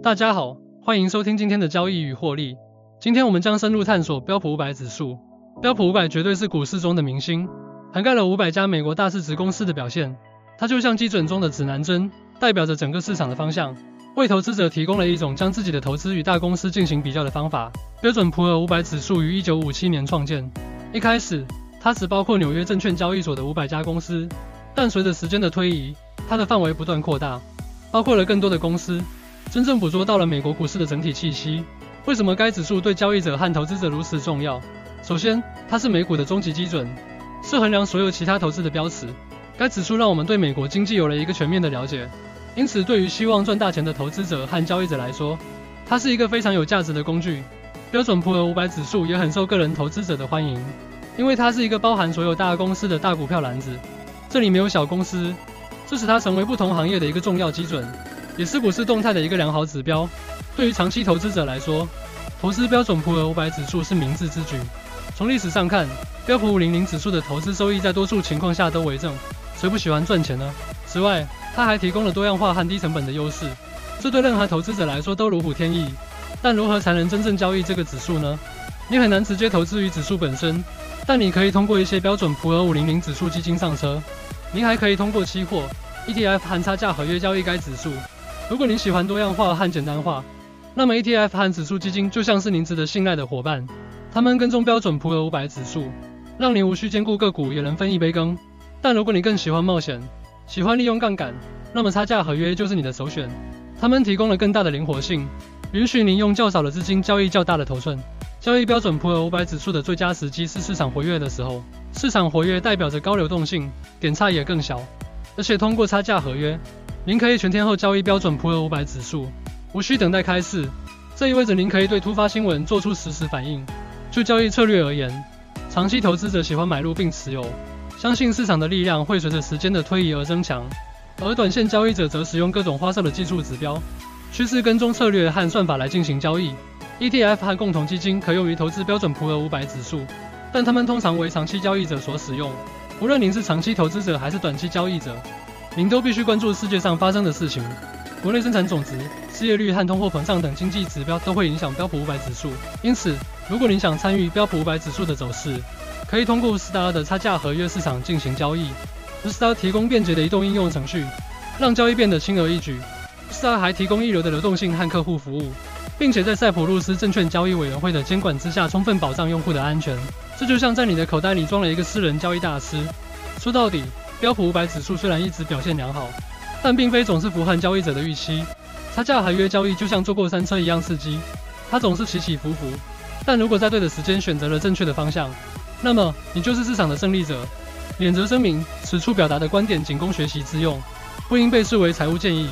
大家好，欢迎收听今天的交易与获利。今天我们将深入探索标普五百指数。标普五百绝对是股市中的明星，涵盖了五百家美国大市值公司的表现。它就像基准中的指南针，代表着整个市场的方向，为投资者提供了一种将自己的投资与大公司进行比较的方法。标准普尔五百指数于一九五七年创建，一开始它只包括纽约证券交易所的五百家公司，但随着时间的推移，它的范围不断扩大，包括了更多的公司。真正捕捉到了美国股市的整体气息。为什么该指数对交易者和投资者如此重要？首先，它是美股的终极基准，是衡量所有其他投资的标尺。该指数让我们对美国经济有了一个全面的了解，因此对于希望赚大钱的投资者和交易者来说，它是一个非常有价值的工具。标准普尔五百指数也很受个人投资者的欢迎，因为它是一个包含所有大公司的大股票篮子，这里没有小公司，这使它成为不同行业的一个重要基准。也是股市动态的一个良好指标。对于长期投资者来说，投资标准普尔五百指数是明智之举。从历史上看，标普五零零指数的投资收益在多数情况下都为正。谁不喜欢赚钱呢？此外，它还提供了多样化和低成本的优势，这对任何投资者来说都如虎添翼。但如何才能真正交易这个指数呢？你很难直接投资于指数本身，但你可以通过一些标准普尔五零零指数基金上车。您还可以通过期货、ETF 含差价合约交易该指数。如果您喜欢多样化和简单化，那么 ETF 和指数基金就像是您值得信赖的伙伴。他们跟踪标准普尔五百指数，让您无需兼顾个股也能分一杯羹。但如果你更喜欢冒险，喜欢利用杠杆，那么差价合约就是你的首选。他们提供了更大的灵活性，允许您用较少的资金交易较大的头寸。交易标准普尔五百指数的最佳时机是市场活跃的时候。市场活跃代表着高流动性，点差也更小，而且通过差价合约。您可以全天候交易标准普尔五百指数，无需等待开市。这意味着您可以对突发新闻做出实时反应。就交易策略而言，长期投资者喜欢买入并持有，相信市场的力量会随着时间的推移而增强；而短线交易者则使用各种花哨的技术指标、趋势跟踪策略和算法来进行交易。ETF 和共同基金可用于投资标准普尔五百指数，但它们通常为长期交易者所使用。无论您是长期投资者还是短期交易者。您都必须关注世界上发生的事情，国内生产总值、失业率和通货膨胀等经济指标都会影响标普五百指数。因此，如果您想参与标普五百指数的走势，可以通过斯达尔的差价合约市场进行交易。斯达尔提供便捷的移动应用程序，让交易变得轻而易举。斯达尔还提供一流的流动性和客户服务，并且在塞浦路斯证券交易委员会的监管之下，充分保障用户的安全。这就像在你的口袋里装了一个私人交易大师。说到底。标普五百指数虽然一直表现良好，但并非总是符合交易者的预期。差价合约交易就像坐过山车一样刺激，它总是起起伏伏。但如果在对的时间选择了正确的方向，那么你就是市场的胜利者。免责声明：此处表达的观点仅供学习之用，不应被视为财务建议。